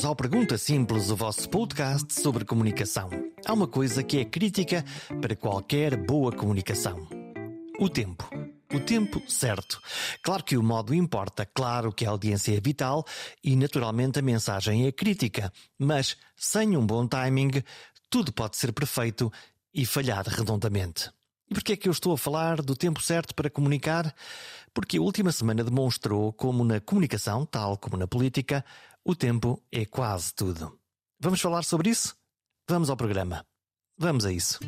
Bem-vindos ao Pergunta Simples, o vosso podcast sobre comunicação. Há uma coisa que é crítica para qualquer boa comunicação: o tempo. O tempo certo. Claro que o modo importa, claro que a audiência é vital e, naturalmente, a mensagem é crítica. Mas, sem um bom timing, tudo pode ser perfeito e falhar redondamente. E por que é que eu estou a falar do tempo certo para comunicar? Porque a última semana demonstrou como na comunicação, tal como na política, o tempo é quase tudo. Vamos falar sobre isso? Vamos ao programa. Vamos a isso.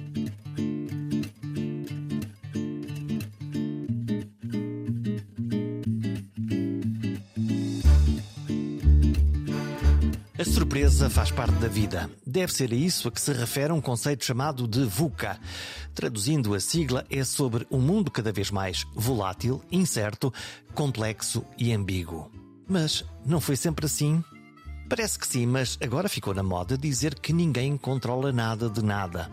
A surpresa faz parte da vida. Deve ser a isso a que se refere um conceito chamado de VUCA. Traduzindo a sigla, é sobre um mundo cada vez mais volátil, incerto, complexo e ambíguo. Mas não foi sempre assim? Parece que sim, mas agora ficou na moda dizer que ninguém controla nada de nada.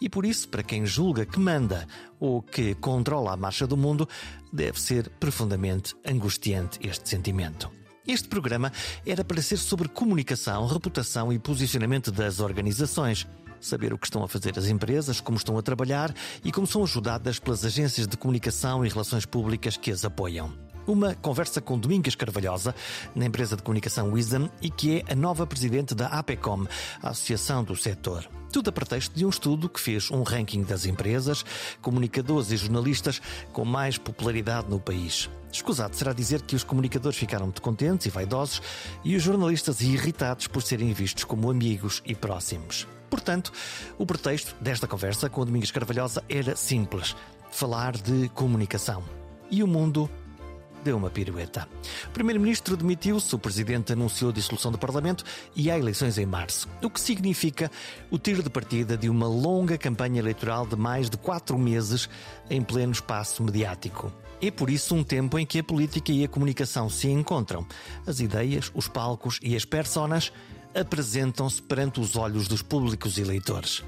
E por isso, para quem julga que manda ou que controla a marcha do mundo, deve ser profundamente angustiante este sentimento. Este programa era para ser sobre comunicação, reputação e posicionamento das organizações. Saber o que estão a fazer as empresas, como estão a trabalhar e como são ajudadas pelas agências de comunicação e relações públicas que as apoiam. Uma conversa com Domingas Carvalhosa, na empresa de comunicação Wisdom, e que é a nova presidente da APECOM, a Associação do Setor. Tudo a pretexto de um estudo que fez um ranking das empresas, comunicadores e jornalistas com mais popularidade no país. Escusado será dizer que os comunicadores ficaram muito contentes e vaidosos e os jornalistas irritados por serem vistos como amigos e próximos. Portanto, o pretexto desta conversa com o Domingos Carvalhosa era simples: falar de comunicação. E o mundo deu uma pirueta. O Primeiro-Ministro demitiu-se, o Presidente anunciou a dissolução do Parlamento e há eleições em março, o que significa o tiro de partida de uma longa campanha eleitoral de mais de quatro meses em pleno espaço mediático. É por isso um tempo em que a política e a comunicação se encontram. As ideias, os palcos e as personas apresentam-se perante os olhos dos públicos eleitores.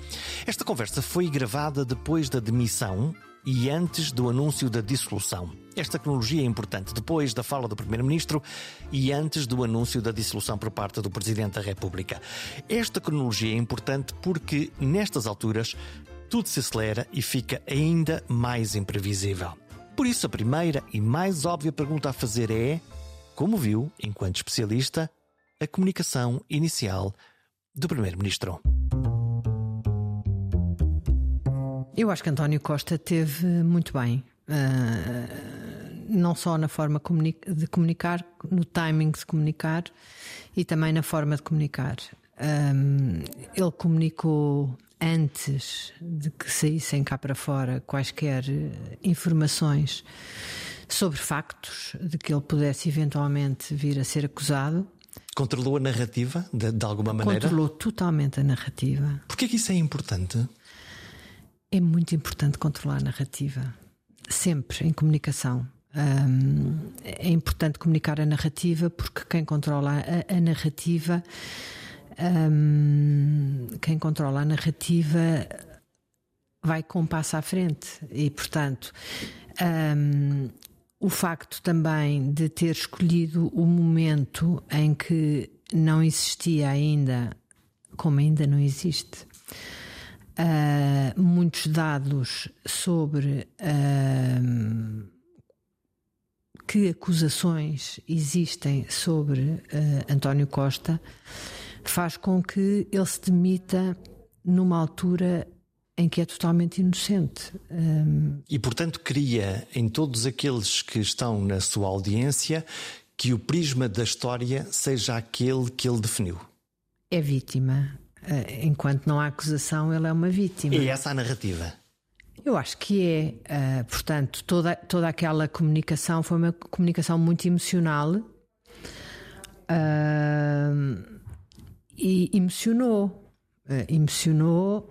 Esta conversa foi gravada depois da demissão e antes do anúncio da dissolução. Esta cronologia é importante depois da fala do Primeiro-Ministro e antes do anúncio da dissolução por parte do Presidente da República. Esta cronologia é importante porque, nestas alturas, tudo se acelera e fica ainda mais imprevisível. Por isso, a primeira e mais óbvia pergunta a fazer é: como viu, enquanto especialista, a comunicação inicial do Primeiro-Ministro? Eu acho que António Costa teve muito bem. Uh, não só na forma de comunicar, no timing de comunicar e também na forma de comunicar. Um, ele comunicou antes de que saíssem cá para fora quaisquer informações sobre factos de que ele pudesse eventualmente vir a ser acusado. Controlou a narrativa de, de alguma maneira? Controlou totalmente a narrativa. Porquê que isso é importante? É muito importante controlar a narrativa. Sempre em comunicação. Um, é importante comunicar a narrativa porque quem controla a, a narrativa, um, quem controla a narrativa vai com um passo à frente e, portanto, um, o facto também de ter escolhido o momento em que não existia ainda, como ainda não existe, uh, muitos dados sobre uh, que acusações existem sobre uh, António Costa, faz com que ele se demita numa altura em que é totalmente inocente. Um... E, portanto, cria em todos aqueles que estão na sua audiência que o prisma da história seja aquele que ele definiu. É vítima. Eh, enquanto não há acusação, ele é uma vítima. E essa a narrativa? Eu acho que é. Uh, portanto, toda, toda aquela comunicação foi uma comunicação muito emocional uh, e emocionou. Emocionou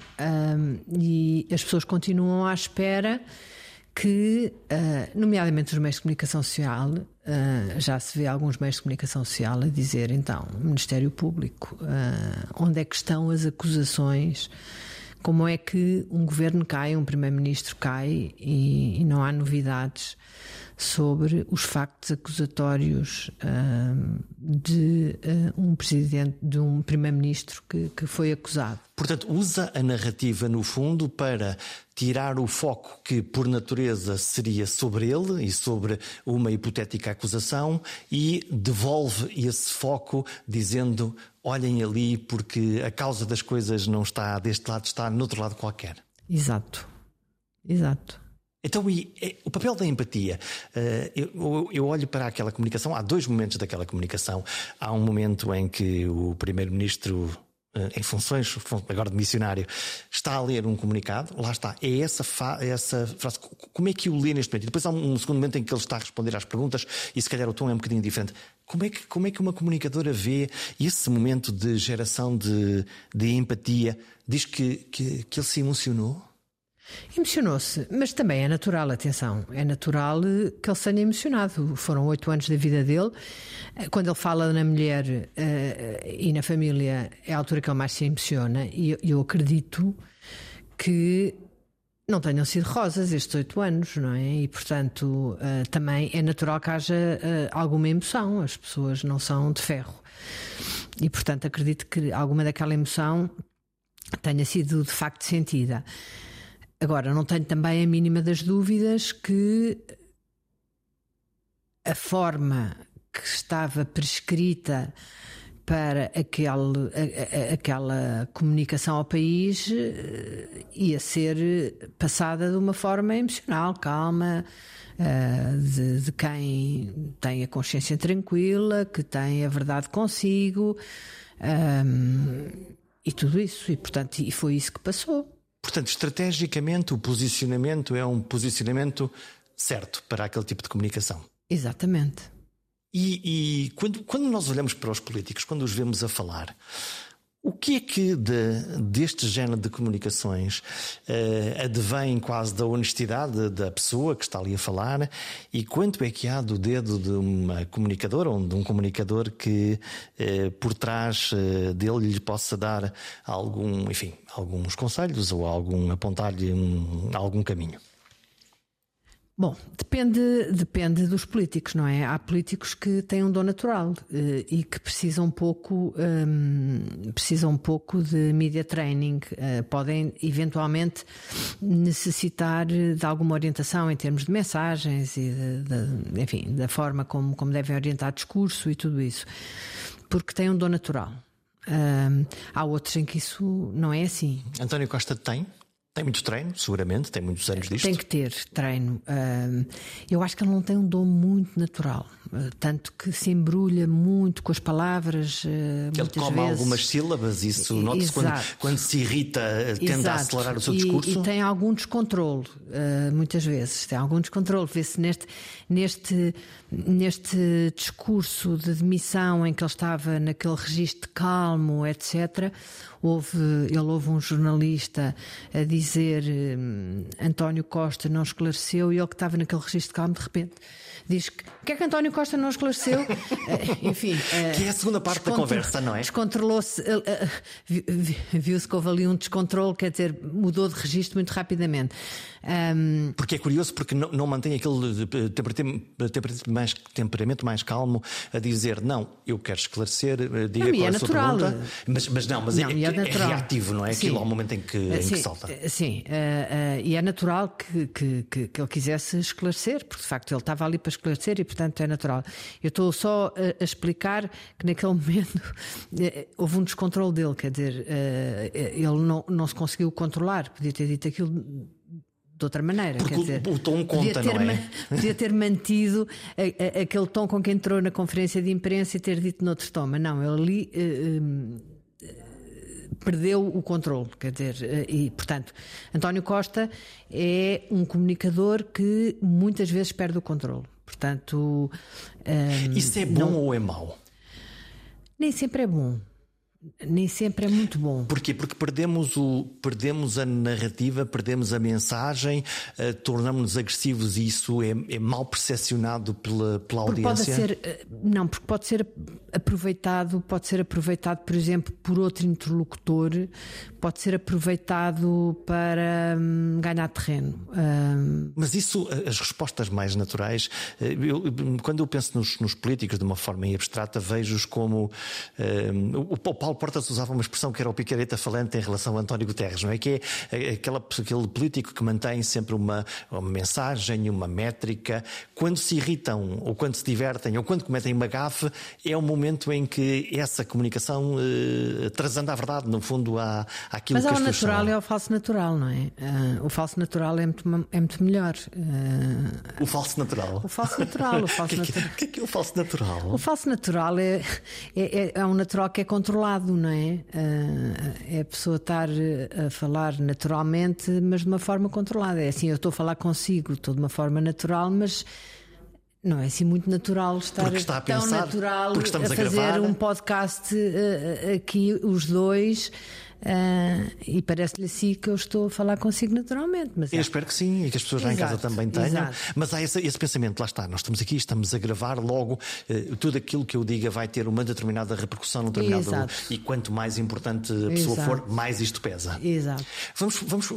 e as pessoas continuam à espera que, uh, nomeadamente os meios de comunicação social, uh, já se vê alguns meios de comunicação social a dizer, então, Ministério Público, uh, onde é que estão as acusações? Como é que um governo cai, um primeiro-ministro cai e, e, não há novidades sobre os factos acusatórios uh, de uh, um presidente, de um primeiro-ministro que, que foi acusado. Portanto, usa a narrativa, no fundo, para tirar o foco que, por natureza, seria sobre ele e sobre uma hipotética acusação e devolve esse foco dizendo: olhem ali, porque a causa das coisas não está deste lado, está no outro lado qualquer. Exato. Exato. Então, e, e, o papel da empatia. Uh, eu, eu, olho para aquela comunicação, há dois momentos daquela comunicação. Há um momento em que o Primeiro-Ministro, uh, em funções, agora de missionário, está a ler um comunicado, lá está, é essa, essa frase. Como é que o lê neste momento? E depois há um, um, segundo momento em que ele está a responder às perguntas e se calhar o tom é um bocadinho diferente. Como é que, como é que uma comunicadora vê esse momento de geração de, de empatia? Diz que, que, que ele se emocionou? Emocionou-se, mas também é natural, atenção, é natural que ele se tenha emocionado. Foram oito anos da vida dele. Eh, quando ele fala na mulher uh, e na família, é a altura que ele mais se emociona, e eu acredito que não tenham sido rosas estes oito anos, não é? E, portanto, uh, também é natural que haja uh, alguma emoção. As pessoas não são de ferro. E, portanto, acredito que alguma daquela emoção tenha sido de facto sentida. Agora, não tenho também a mínima das dúvidas que a forma que estava prescrita para aquele, a, a, aquela comunicação ao país eh, ia ser passada de uma forma emocional, calma, uh, de, de, quem tem a consciência tranquila, que tem a verdade consigo um, ehm, e tudo isso. E, portanto, e foi isso que passou. Portanto, estrategicamente, o posicionamento é um posicionamento certo para aquele tipo de comunicação. Exatamente. E, e quando, quando, nós olhamos para os políticos, quando os vemos a falar, o que é que de, deste género de comunicações uh, advém quase da honestidade da pessoa que está ali a falar e quanto é que há do dedo de uma comunicadora ou de um comunicador que uh, por trás uh, dele lhe possa dar algum, enfim, alguns conselhos ou algum apontar-lhe um, algum caminho? Bom, depende, depende dos políticos, não é? Há políticos que têm um dom natural eh, e que precisam um pouco, um, precisam um pouco de media training. Uh, podem eventualmente necessitar de alguma orientação em termos de mensagens e de, de, enfim, da forma como, como devem orientar discurso e tudo isso, porque têm um dom natural. Um, há outros em que isso não é assim. António Costa tem? Tem muito treino, seguramente, tem muitos anos disto. Tem que ter treino. Eu acho que ele não tem um dom muito natural, ah, tanto que se embrulha muito com as palavras. Ah, ele come vezes. algumas sílabas, isso nota-se quando, quando, se irrita, tende Exato. a acelerar o seu discurso. E, e tem algum descontrole, muitas vezes. Tem algum descontrole. Vê-se neste, neste, neste discurso de demissão em que ele estava naquele registro calmo, etc houve, ele houve um jornalista a dizer hum, António Costa não esclareceu e ele que estava naquele registro de calmo de repente diz que o que é que António Costa não esclareceu? uh, enfim. Uh, que é a segunda parte da conversa, não é? Descontrolou-se, uh, viu-se que houve ali um descontrole, quer dizer, mudou de registro muito rapidamente. Um... Porque é curioso, porque não, não mantém aquele temperamento mais, temperamento mais calmo a dizer não, eu quero esclarecer, diga não, qual é, é a sua pergunta. Mas, mas não, mas não, é, é, é, reativo, não é? Sim. Aquilo ao momento em que, em sim, que salta. Sim, e é natural que, que, que, que ele quisesse esclarecer, porque de facto ele estava ali para esclarecer e, portanto, é natural. Eu estou só a, a explicar que naquele momento eh, houve um descontrole dele, quer dizer, eh, ele não, não se conseguiu controlar, podia ter dito aquilo de outra maneira. Porque quer dizer, o tom conta, podia ter, não é? Podia ter mantido a, a, aquele tom com que entrou na conferência de imprensa e ter dito noutro tom, mas não, ele ali. Uh, perdeu o controle, quer dizer, e portanto, António Costa é um comunicador que muitas vezes perde o controle. Portanto. Um, Isso é bom não... ou é mau? Nem sempre é bom. Nem sempre é muito bom. Porquê? Porque perdemos, o, perdemos a narrativa, perdemos a mensagem, uh, tornamos-nos agressivos e isso é, é mal percepcionado pela, pela audiência? Pode ser, eh, não, porque pode ser aproveitado, pode ser aproveitado, por exemplo, por outro interlocutor, pode ser aproveitado para hum, ganhar terreno. Hum... Mas isso, as respostas mais naturais, eh, eu, quando eu penso nos, nos, políticos de uma forma abstrata, vejo-os como. Hum, o Paulo Portas usava uma expressão que era o picareta falante em relação a António Guterres, não é? Que é aquela, aquele político que mantém sempre uma, uma mensagem, uma métrica. Quando se irritam, ou quando se divertem, ou quando cometem uma gafe, é o momento em que essa comunicação transanda a verdade, no fundo, há, Mas que há o natural e ao falso natural, não é? Uh, o falso natural é muito, é muito melhor. Uh, o falso natural? O falso natural. O falso que, é natural. que, que é o falso natural? O falso natural é, é, é, é um natural que é controlado, não é? Uh, é a pessoa estar a falar naturalmente, mas de uma forma controlada. É assim, eu estou a falar consigo, estou de uma forma natural, mas. Não é assim muito natural estar a tão pensar, natural a fazer a um podcast aqui, os dois. Uh, e parece-lhe assim que eu estou a falar consigo naturalmente. Mas eu é. espero que sim e que as pessoas exato, lá em casa também tenham. Exato. Mas há esse, esse, pensamento, lá está, nós estamos aqui, estamos a gravar logo, uh, tudo aquilo que eu diga vai ter uma determinada repercussão no determinado. Exato. E quanto mais importante a pessoa for, mais isto pesa. Exato. Vamos, vamos,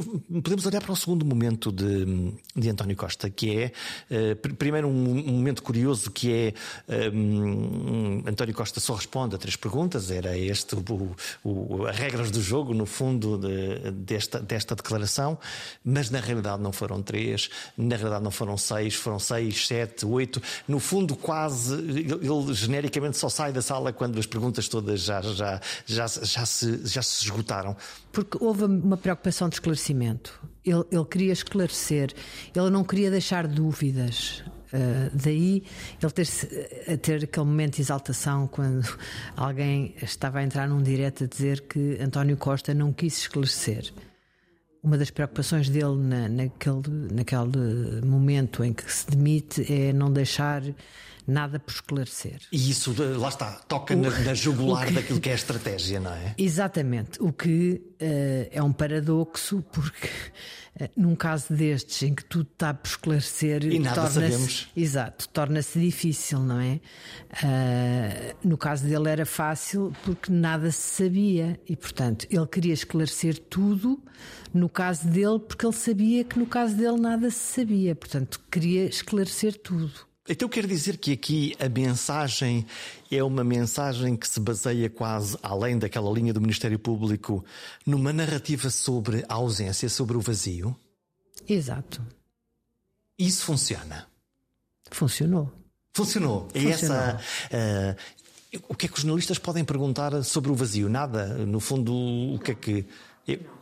podemos olhar para o segundo momento de, de António Costa, que é, uh, primeiro, um, um, momento curioso que é um, António Costa só responde a três perguntas, era este o, o, as regras do jogo jogo, no fundo, de, desta, desta declaração, mas na realidade não foram três, na realidade não foram seis, foram seis, sete, oito. No fundo, quase, ele genericamente só sai da sala quando as perguntas todas já, já, já, já, se, já se esgotaram. Porque houve uma preocupação de esclarecimento. Ele, ele queria esclarecer, ele não queria deixar dúvidas. Uh, daí ele ter, ter aquele momento de exaltação quando alguém estava a entrar num direto a dizer que António Costa não quis esclarecer. Uma das preocupações dele na, naquele, naquele momento em que se demite é não deixar nada por esclarecer. E isso, lá está, toca o, na, na jugular que, daquilo que é a estratégia, não é? Exatamente. O que uh, é um paradoxo, porque num caso destes em que tudo está por esclarecer. E nada sabemos. Exato, torna-se difícil, não é? Uh, no caso dele era fácil porque nada se sabia e, portanto, ele queria esclarecer tudo no caso dele, porque ele sabia que no caso dele nada se sabia. Portanto, queria esclarecer tudo. Então quer dizer que aqui a mensagem é uma mensagem que se baseia quase além daquela linha do Ministério Público numa narrativa sobre a ausência, sobre o vazio? Exato. Isso funciona? Funcionou. Funcionou. É essa. Uh, o que é que os jornalistas podem perguntar sobre o vazio? Nada. No fundo, o que é que.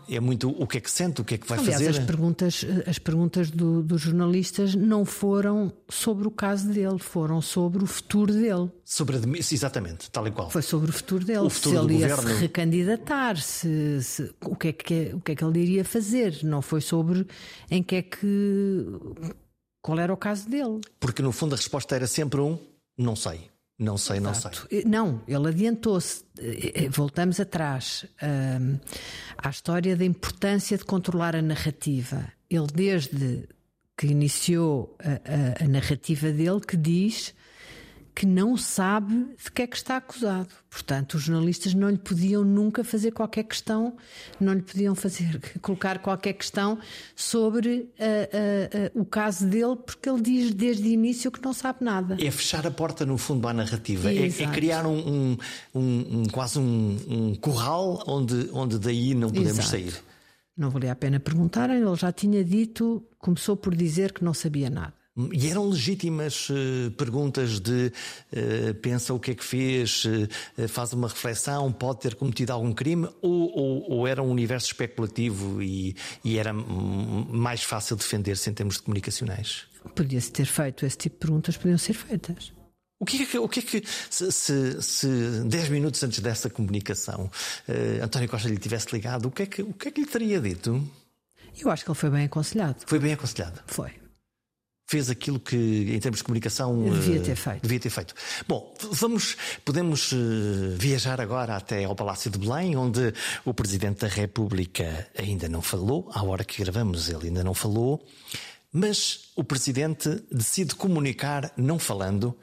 É muito o que é que sente, o que é que vai Aliás, fazer. As perguntas, as perguntas do, dos jornalistas não foram sobre o caso dele, foram sobre o futuro dele. Sobre exatamente, tal e qual. Foi sobre o futuro dele. O futuro se ele ia governo... se recandidatar, se, se, o, que é que, o que é que ele iria fazer. Não foi sobre em que é que. qual era o caso dele. Porque no fundo a resposta era sempre um não sei. Não sei, Exato. não sei. Não, ele adiantou-se. Voltamos atrás uh, à história da importância de controlar a narrativa. Ele, desde que iniciou a, a, a narrativa dele, que diz que não sabe de que é que está acusado. Portanto, os jornalistas não lhe podiam nunca fazer qualquer questão, não lhe podiam fazer colocar qualquer questão sobre uh, uh, uh, o caso dele, porque ele diz desde o início que não sabe nada. É fechar a porta no fundo à narrativa, é, é, criar um, um, um, um quase um, curral onde, onde daí não podemos Exato. sair. Não valia a pena perguntarem, ele já tinha dito, começou por dizer que não sabia nada. E eram legítimas uh, perguntas de uh, pensa o que é que fez, uh, faz uma reflexão, pode ter cometido algum crime, ou, ou, ou era um universo especulativo e, e era mais fácil defender-se em termos de comunicacionais? Podia-se ter feito esse tipo de perguntas, podiam ser feitas. O que é que, o que, é que se, se, se 10 minutos antes dessa comunicação António Costa lhe tivesse ligado, o que, é que, o que é que lhe teria dito? Eu acho que ele foi bem aconselhado. Foi bem aconselhado? Foi. Fez aquilo que, em termos de comunicação, devia ter feito. Devia ter feito. Bom, vamos, podemos viajar agora até ao Palácio de Belém, onde o Presidente da República ainda não falou, à hora que gravamos ele ainda não falou, mas o Presidente decide comunicar não falando,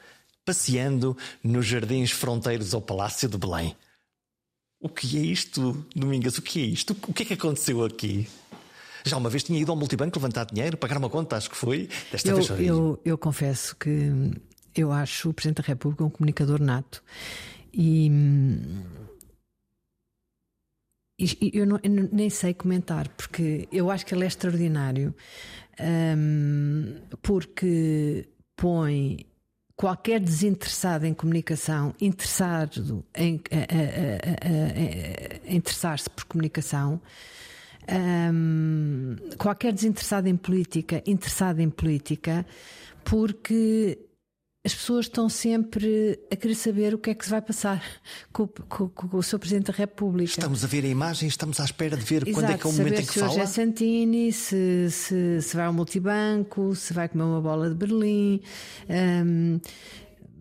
passeando nos jardins fronteiros ao Palácio de Belém. O que é isto, Domingas? O que é isto? O que é que aconteceu aqui? Já uma vez tinha ido ao multibanco levantar dinheiro, pagar uma conta, acho que foi. Desta eu, vez foi. Eu, eu confesso que eu acho o Presidente da República um comunicador nato. E, e eu, não, eu, nem sei comentar, porque eu acho que ele é extraordinário, um, porque põe qualquer desinteressado em comunicação, interessado em, em interessar-se por comunicação, um, qualquer desinteressado em política, interessado em política, porque as pessoas estão sempre a querer saber o que é que se vai passar com, com, com, o Sr. Presidente da República. Estamos a ver a imagem, estamos à espera de ver Exato, quando é que é o momento em que se fala. Hoje é Santini, se, se, se, vai ao multibanco, se vai comer uma bola de Berlim. Um,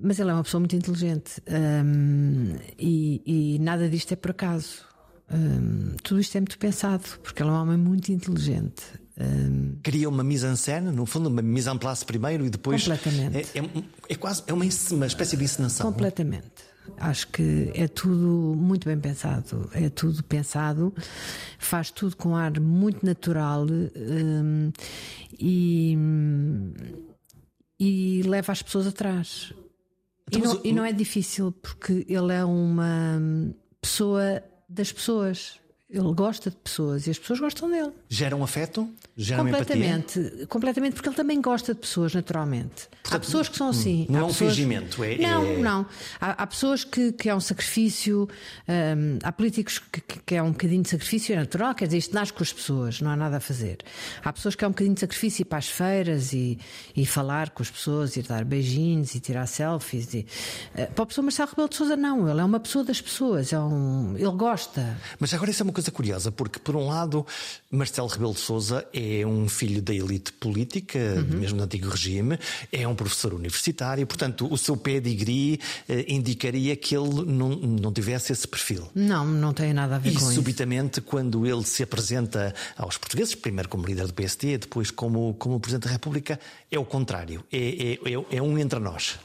mas ele é uma pessoa muito inteligente um, e, e nada disto é por acaso. Tudo isto é muito pensado, porque ele é um homem muito inteligente. Cria uma mise en scène, no fundo, uma mise en place primeiro e depois. Completamente. É, é, é quase é uma, uma espécie de encenação. Completamente. Acho que é tudo muito bem pensado, é tudo pensado, faz tudo com ar muito natural e, e leva as pessoas atrás. Então, e, não, e não é difícil, porque ele é uma pessoa das pessoas. Ele gosta de pessoas e as pessoas gostam dele. Gera um afeto? Gera completamente, empatia? completamente, porque ele também gosta de pessoas, naturalmente. Portanto, há pessoas que são assim. Não há é um pessoas... fingimento, é. Não, é... não. Há, há, pessoas que, que é um sacrifício, hum, há políticos que, que, é um bocadinho de sacrifício, é natural, quer dizer, isto nasce com as pessoas, não há nada a fazer. Há pessoas que é um bocadinho de sacrifício ir para as feiras e, e falar com as pessoas, ir dar beijinhos e tirar selfies. E, uh, para a pessoa Marcelo Rebelo de Souza, não. Ele é uma pessoa das pessoas, é um, ele gosta. Mas agora isso é uma coisa curiosa, porque por um lado, Marcelo Rebelo de Souza é um filho da elite política, uhum. mesmo no antigo regime, é um professor universitário, portanto, o seu pedigree eh, indicaria que ele não, não tivesse esse perfil. Não, não tem nada a ver e, com isso. E subitamente, quando ele se apresenta aos portugueses, primeiro como líder do PSD, depois como, como Presidente da República, é o contrário, é, é, é, é um entre nós.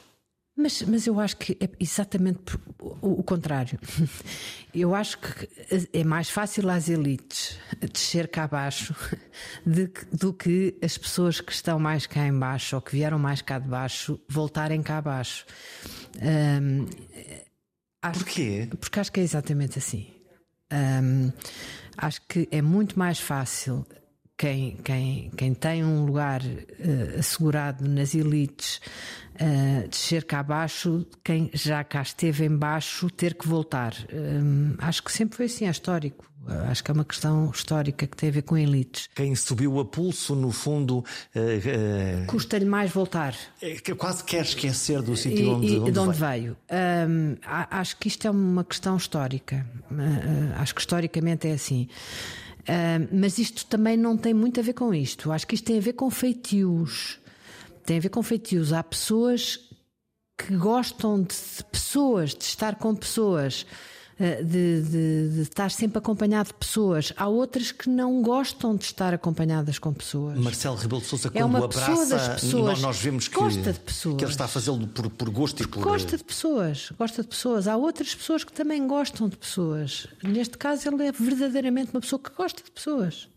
Mas, mas eu acho que é exatamente o, o, contrário. Eu acho que é mais fácil às elites descer cá abaixo de, do que as pessoas que estão mais cá embaixo ou que vieram mais cá de baixo voltarem cá abaixo. Um, Porquê? Que, porque acho que é exatamente assim. Um, acho que é muito mais fácil quem, quem, quem tem um lugar uh, assegurado nas elites uh, descer cá abaixo, quem já cá esteve em baixo ter que voltar. Um, acho que sempre foi assim, é histórico. Uh, acho que é uma questão histórica que tem a ver com elites. Quem subiu a pulso, no fundo. Custa-lhe mais voltar. É, quase quer esquecer do sítio onde, e, onde, de onde veio. veio. Um, acho que isto é uma questão histórica. acho que historicamente é assim. Uh, mas isto também não tem muito a ver com isto. Acho que isto tem a ver com feitios tem a ver com feitios. Há pessoas que gostam de pessoas, de estar com pessoas, de, de, de, estar sempre acompanhado de pessoas. Há outras que não gostam de estar acompanhadas com pessoas. Marcelo Rebelo de Sousa, é quando abraça, das pessoas, nós vemos que, gosta de pessoas. que ele está a fazê-lo por, por gosto Porque e por. Gosta de pessoas, gosta de pessoas. Há outras pessoas que também gostam de pessoas. Neste caso, ele é verdadeiramente uma pessoa que gosta de pessoas.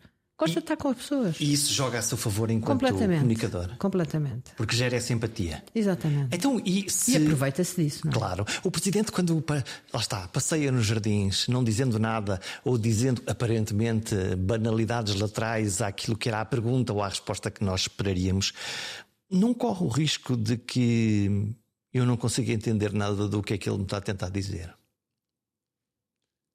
Gosta e, de estar com as pessoas. E isso joga a seu favor enquanto comunicador. Completamente. Porque gera essa empatia. Exatamente. Então, e, se... e aproveita-se disso. Não é? Claro. O presidente, quando lá está, passeia nos jardins, não dizendo nada, ou dizendo aparentemente banalidades laterais àquilo que era a pergunta ou à resposta que nós esperaríamos, não corre o risco de que eu não consiga entender nada do que é que ele me está a tentar dizer.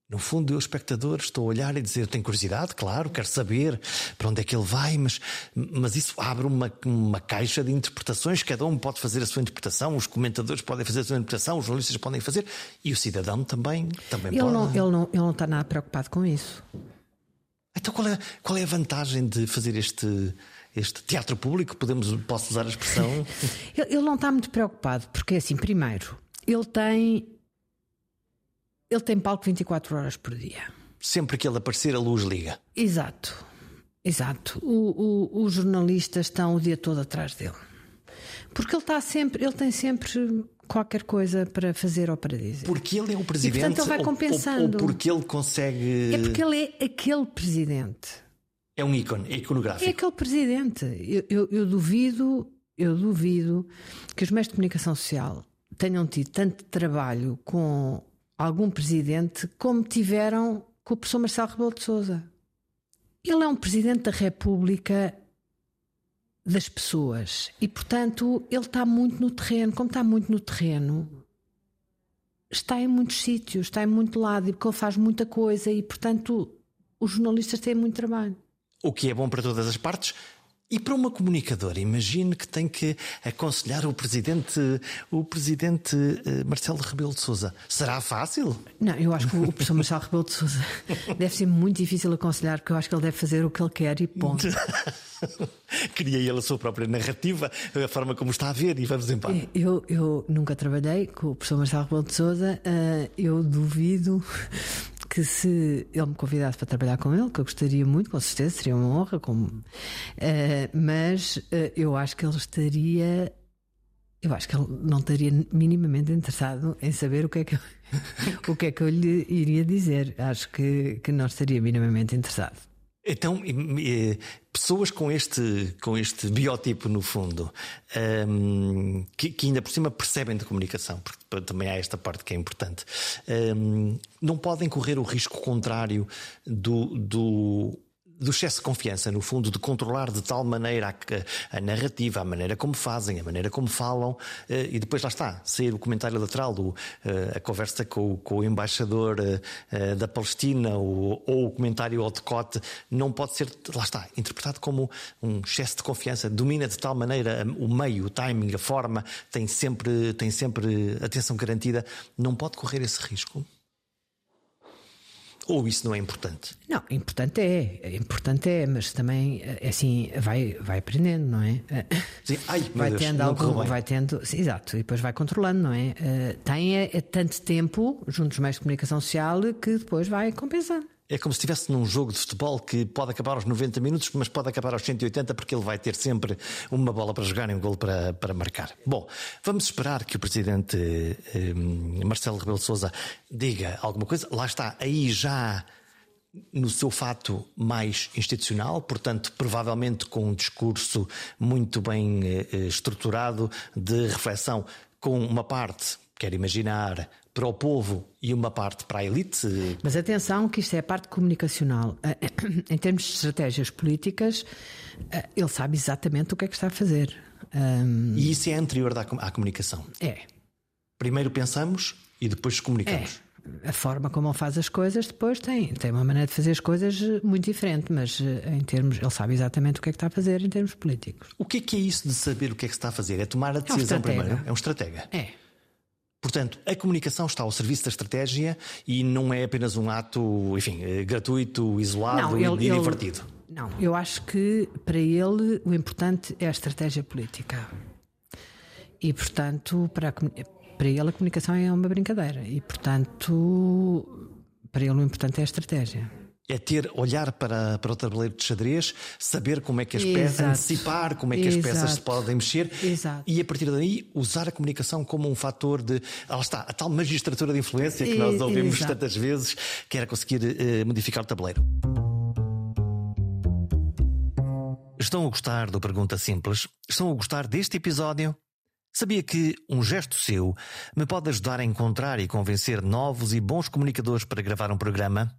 No fundo, eu, espectador, estou a olhar e dizer: tenho curiosidade, claro, quero saber para onde é que ele vai, mas, mas isso abre uma, uma caixa de interpretações. Cada um pode fazer a sua interpretação, os comentadores podem fazer a sua interpretação, os jornalistas podem fazer e o cidadão também, também ele pode. Não, ele, não, ele não está nada preocupado com isso. Então, qual é, qual é a vantagem de fazer este, este teatro público, podemos, posso usar a expressão? ele não está muito preocupado, porque assim, primeiro, ele tem ele tem palco 24 horas por dia. Sempre que ele aparecer, a luz liga. Exato, exato. O, o, os jornalistas estão o dia todo atrás dele. Porque ele está sempre, ele tem sempre qualquer coisa para fazer ou para dizer. Porque ele é o presidente. E, portanto, ele vai compensando. Ou, ou, porque ele consegue. É porque ele é aquele presidente. É um ícone, é iconográfico. É aquele presidente. Eu, eu, eu duvido, eu duvido que os meios de comunicação social tenham tido tanto trabalho com algum presidente como tiveram com o professor Marcelo Rebelo de Souza. Ele é um presidente da República das pessoas e, portanto, ele está muito no terreno. Como está muito no terreno, está em muitos sítios, está em muito lado, e porque ele faz muita coisa e, portanto, os jornalistas têm muito trabalho. O que é bom para todas as partes, e para uma comunicadora, imagine que tem que aconselhar o presidente, o presidente eh, Marcelo Rebelo de Sousa. Será fácil? Não, eu acho que o professor Marcelo Rebelo de Sousa deve ser muito difícil aconselhar, porque eu acho que ele deve fazer o que ele quer e ponto. Cria ele a sua própria narrativa, a forma como está a ver, e vamos em paz. Eu, eu nunca trabalhei com o professor Marcelo Rebelo de Sousa, eh, eu duvido que se ele me convidasse para trabalhar com ele, que eu gostaria muito, com certeza, seria uma honra, uh, mas uh, eu acho que ele estaria. Eu acho que ele não estaria minimamente interessado em saber o que é que eu, o que é que eu lhe iria dizer. Acho que, que não estaria minimamente interessado. Então, pessoas com este, com este biotipo, no fundo, um, ehm, que, que, ainda por cima percebem de comunicação, porque também há esta parte que é importante, um, ehm, não podem correr o risco contrário do, do do excesso de confiança, no fundo, de controlar de tal maneira a, a, narrativa, a maneira como fazem, a maneira como falam, eh, e depois lá está, sair o comentário lateral, do, eh, a conversa com, com o embaixador eh, da Palestina ou, ou o comentário ao decote, não pode ser, lá está, interpretado como um excesso de confiança, domina de tal maneira o meio, o timing, a forma, tem sempre, tem sempre atenção garantida, não pode correr esse risco. Ou isso não é importante? Não, importante é, é importante é, mas também é assim vai, vai aprendendo, não é? Sim, ai, vai Deus, tendo algo, vai tendo, sim, exato, e depois vai controlando, não é? Uh, tem é, é, tanto tempo juntos meios de comunicação social que depois vai compensando. É como se estivesse num jogo de futebol que pode acabar aos 90 minutos, mas pode acabar aos 180 porque ele vai ter sempre uma bola para jogar e um gol para, para marcar. Bom, vamos esperar que o presidente eh, Marcelo Rebelo de Sousa diga alguma coisa. Lá está, aí já no seu fato mais institucional, portanto, provavelmente com um discurso muito bem eh, estruturado de reflexão com uma parte, quero imaginar, para o povo e uma parte para a elite. Mas atenção que isto é a parte comunicacional. Eh, em termos de estratégias políticas, eh, ele sabe exatamente o que é que está a fazer. E isso é anterior à comunicação? É. Primeiro pensamos e depois comunicamos. É. A forma como ele faz as coisas depois tem, tem uma maneira de fazer as coisas muito diferente, mas eh, em termos, ele sabe exatamente o que é que está a fazer em termos políticos. O que é que é isso de saber o que é que se está a fazer? É tomar a decisão é um primeiro? É um estratega. É. Portanto, a comunicação está ao serviço da estratégia e não é apenas um ato, enfim, eh, gratuito, isolado não, ele, e divertido. Ele, não, eu acho que para ele o importante é a estratégia política. E, portanto, para, para ele a comunicação é uma brincadeira. E, portanto, para ele o importante é a estratégia. É ter, olhar para, para o tabuleiro de xadrez, saber como é que as peças, antecipar como é que Exato. as peças se podem mexer Exato. e a partir daí usar a comunicação como um fator de. Lá está, a tal magistratura de influência que nós ouvimos Exato. tantas vezes, que era conseguir uh, modificar o tabuleiro. Estão a gostar do Pergunta Simples? Estão a gostar deste episódio? Sabia que um gesto seu me pode ajudar a encontrar e convencer novos e bons comunicadores para gravar um programa?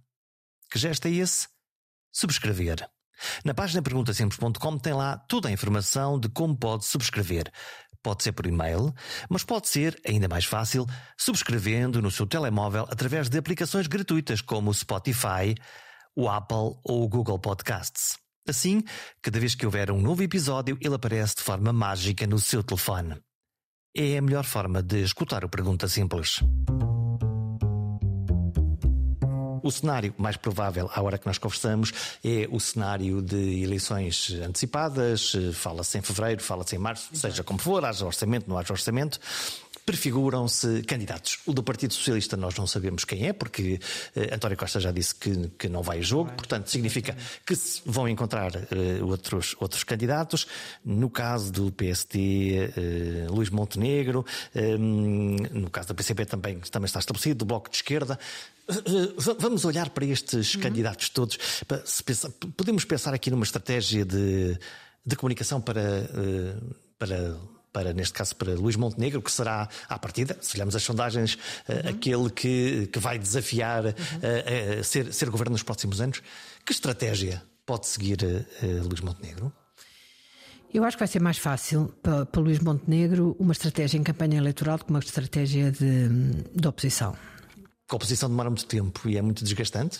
Que gesto é esse? Subscrever. Na página perguntasemples.com tem lá toda a informação de como pode subscrever. Pode ser por e-mail, mas pode ser, ainda mais fácil, subscrevendo no seu telemóvel através de aplicações gratuitas como o Spotify, o Apple ou o Google Podcasts. Assim, cada vez que houver um novo episódio, ele aparece de forma mágica no seu telefone. É a melhor forma de escutar o Pergunta Simples. O cenário mais provável, à hora que nós conversamos, é o cenário de eleições antecipadas. Fala-se em fevereiro, fala-se em março, Exato. seja como for, haja orçamento, não haja orçamento prefiguram-se candidatos. O do Partido Socialista nós não sabemos quem é, porque uh, António Costa já disse que, que não vai a jogo, portanto significa que se vão encontrar uh, outros, outros candidatos. No caso do PSD, uh, eh, Luís Montenegro, no caso da PCP também, também está estabelecido, do Bloco de Esquerda. Vamos olhar para estes uhum. candidatos todos. Podemos pensar aqui numa estratégia de, de comunicação para, para para, neste caso, para Luís Montenegro, que será, à partida, se olharmos as sondagens, eh, uhum. aquele que, que vai desafiar uhum. uh, uh, ser, ser governo nos próximos anos. Que estratégia pode seguir Luís Montenegro? Eu acho que vai ser mais fácil para, para Luís Montenegro uma estratégia em campanha eleitoral do que uma estratégia de, de oposição. A oposição demora muito tempo e é muito desgastante?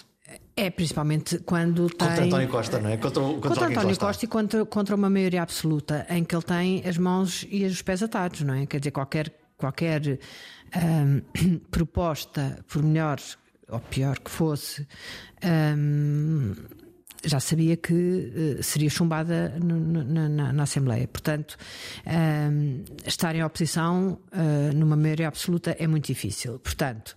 É, principalmente quando tem. Contra António Costa, não é? Contra, contra, contra António Costa e contra, contra uma maioria absoluta, em que ele tem as mãos e os pés atados, não é? Quer dizer, qualquer, qualquer um, proposta, por melhor ou pior que fosse, um, já sabia que uh, seria chumbada no, no, na, na, Assembleia. Portanto, um, estar em oposição uh, numa maioria absoluta é muito difícil. Portanto.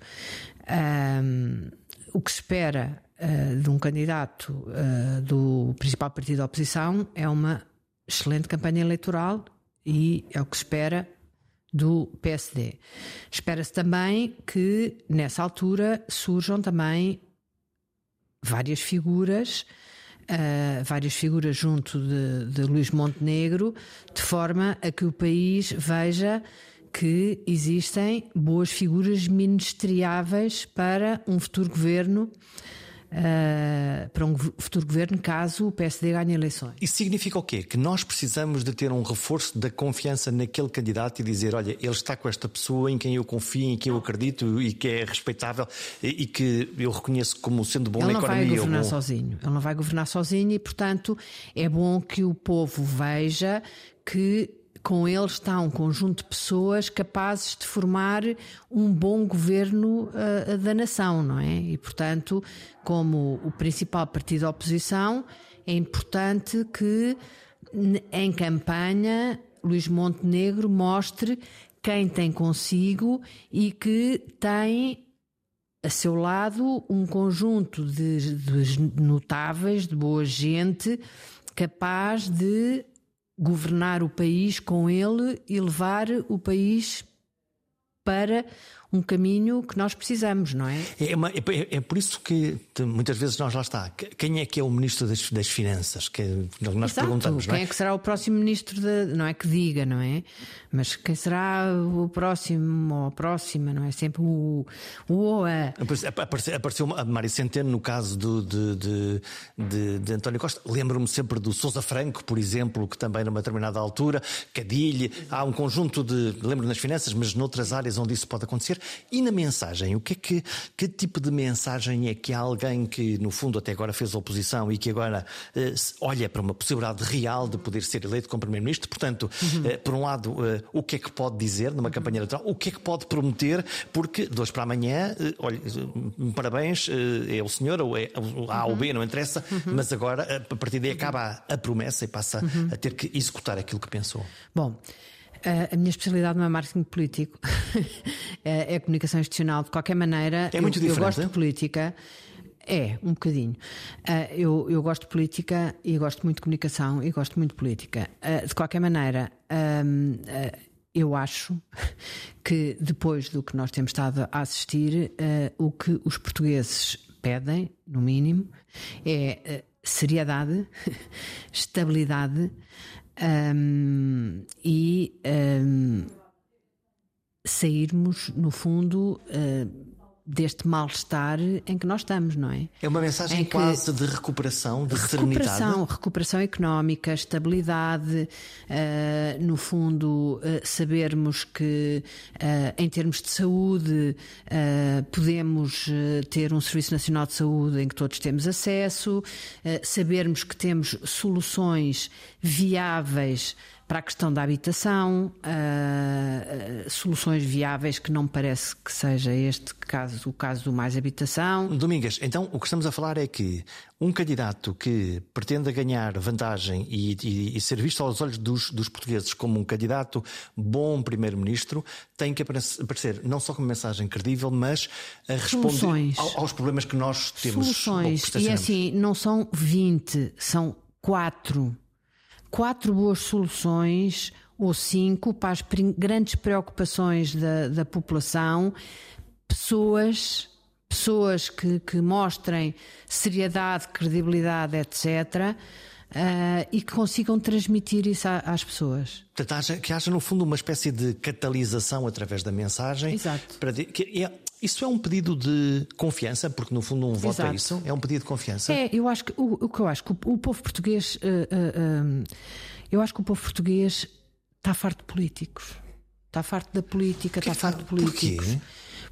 O que se espera uh, de um candidato uh, do principal partido da oposição é uma excelente campanha eleitoral e é o que se espera do PSD. Espera-se também que nessa altura surjam também várias figuras. Uh, várias figuras junto de, de Luís Montenegro, de forma a que o país veja que existem boas figuras ministeriáveis para um futuro governo. Uh, para um futuro governo, caso o PSD ganhe eleições. Isso significa o quê? Que nós precisamos de ter um reforço da confiança naquele candidato e dizer: olha, ele está com esta pessoa em quem eu confio, em quem eu acredito e que é respeitável e, que eu reconheço como sendo bom ele na economia. Ele não vai governar sozinho. Ele não vai governar sozinho e, portanto, é bom que o povo veja que com ele está um conjunto de pessoas capazes de formar um bom governo uh, da nação, não é? E, portanto, como o principal partido da oposição, é importante que em campanha Luís Montenegro mostre quem tem consigo e que tem a seu lado um conjunto de, de notáveis, de boa gente, capaz de governar o país com ele e levar o país para um caminho que nós precisamos, não é? É, uma, é, é, por isso que muitas vezes nós lá está. Quem é que é o ministro das, das Finanças? Que nós Exato. perguntamos. Quem é? é? que será o próximo ministro? De, não é que diga, não é? Mas quem será o próximo ou a próxima? Não é sempre o, o a. Apareceu, apareceu a Mário Centeno no caso do, de, de, de, de António Costa. Lembro-me sempre do Sousa Franco, por exemplo, que também numa determinada altura, Cadilhe, há um conjunto de. Lembro nas finanças, mas noutras áreas onde isso pode acontecer. E na mensagem, o que é que, que tipo de mensagem é que há alguém que, no fundo, até agora fez oposição e que agora eh, olha para uma possibilidade real de poder ser eleito como Primeiro-Ministro? Portanto, uhum. eh, por um lado, eh, o que é que pode dizer numa campanha eleitoral? O que é que pode prometer? Porque de hoje para amanhã, eh, olha, parabéns, eh, é o senhor, ou é o A ou B, não interessa, uhum. mas agora, a partir daí, acaba a promessa e passa uhum. a ter que executar aquilo que pensou. Bom. A minha especialidade não é marketing político, é, é comunicação institucional. De qualquer maneira, é muito eu, diferente, eu gosto de política. É, um bocadinho. eu, eu gosto de política e gosto muito de comunicação e gosto muito de política. de qualquer maneira, eu acho que depois do que nós temos estado a assistir, o que os portugueses pedem, no mínimo, é seriedade, estabilidade um, e um, sairmos, no fundo, uh, deste mal-estar em que nós estamos, não é? É uma mensagem que, quase de recuperação, de recuperação, serenidade. Recuperação económica, estabilidade, uh, no fundo, uh, sabermos que, uh, em termos de saúde, podemos ter um Serviço Nacional de Saúde em que todos temos acesso, sabermos que temos soluções viáveis para a questão da habitação, uh, soluções viáveis que não parece que seja este caso, o caso do mais habitação. Domingas, então o que estamos a falar é que um candidato que pretenda ganhar vantagem e, e, e ser visto aos olhos dos, dos, portugueses como um candidato bom primeiro-ministro tem que aparecer não só com mensagem credível, mas a responder aos problemas que nós temos. Soluções. E é assim, não são 20, são quatro quatro boas soluções ou cinco para as grandes preocupações da, da população, pessoas, pessoas que, que mostrem seriedade, credibilidade, etc. Uh, e que consigam transmitir isso às pessoas. Portanto, que haja, no fundo, uma espécie de catalisação através da mensagem. Exato. Para, que, é, isso é um pedido de confiança, porque no fundo um voto é Exato. é isso? É um pedido de confiança? É, eu acho que o, o que eu acho que o, o povo português. Uh, uh, eu acho que o povo português está farto de políticos. Está farto da política, está farto de políticos. Porquê?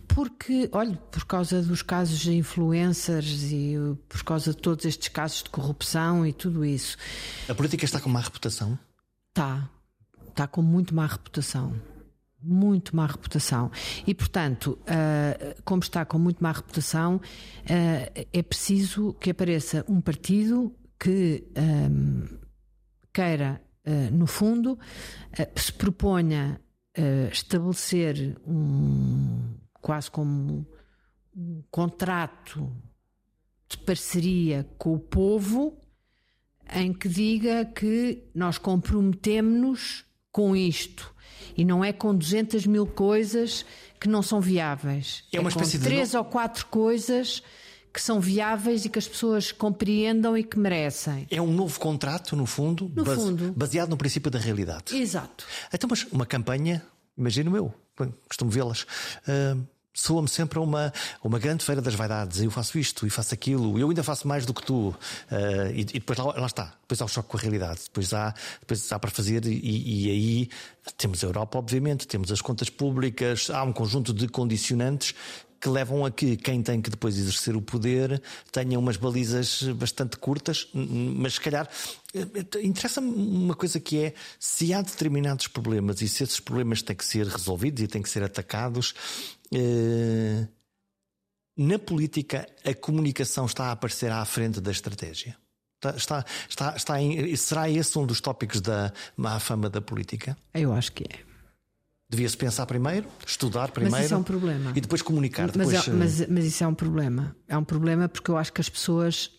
Porque, olha, por causa dos casos de influencers e por causa de todos estes casos de corrupção e tudo isso. A política está com má reputação? Está. Está com muito má reputação. Muito má reputação. E, portanto, uh, como está com muito má reputação, uh, é preciso que apareça um partido que um, queira, uh, no fundo, se proponha estabelecer um quase como um contrato de parceria com o povo em que diga que nós comprometemos-nos com isto e não é com 200 mil coisas que não são viáveis. É uma é espécie com três ou quatro coisas que são viáveis e que as pessoas compreendam e que merecem. É um novo contrato, no fundo, no base... fundo. baseado no princípio da realidade. Exato. Então, mas uma campanha, imagino eu, costumo vê-las. Uh, soa-me sempre a uma, uma grande feira das vaidades. Eu faço isto e faço aquilo, eu ainda faço mais do que tu. Uh, e, e, depois lá, lá, está. Depois há o choque com a realidade. Depois há, depois há para fazer, e, e, aí temos a Europa, obviamente, temos as contas públicas, há um conjunto de condicionantes que levam a que quem tem que depois exercer o poder tenha umas balizas bastante curtas, mas se calhar eh, interessa-me uma coisa que é se há determinados problemas e se esses problemas têm que ser resolvidos e têm que ser atacados. Eh, na política, a comunicação está a aparecer à frente da estratégia. Está, está, está, está em, será esse um dos tópicos da má fama da política? Eu acho que é. Devia-se pensar primeiro, estudar primeiro. Mas isso é um problema. E depois comunicar. Depois... Mas, é, mas, mas isso é um problema. É um problema porque eu acho que as pessoas.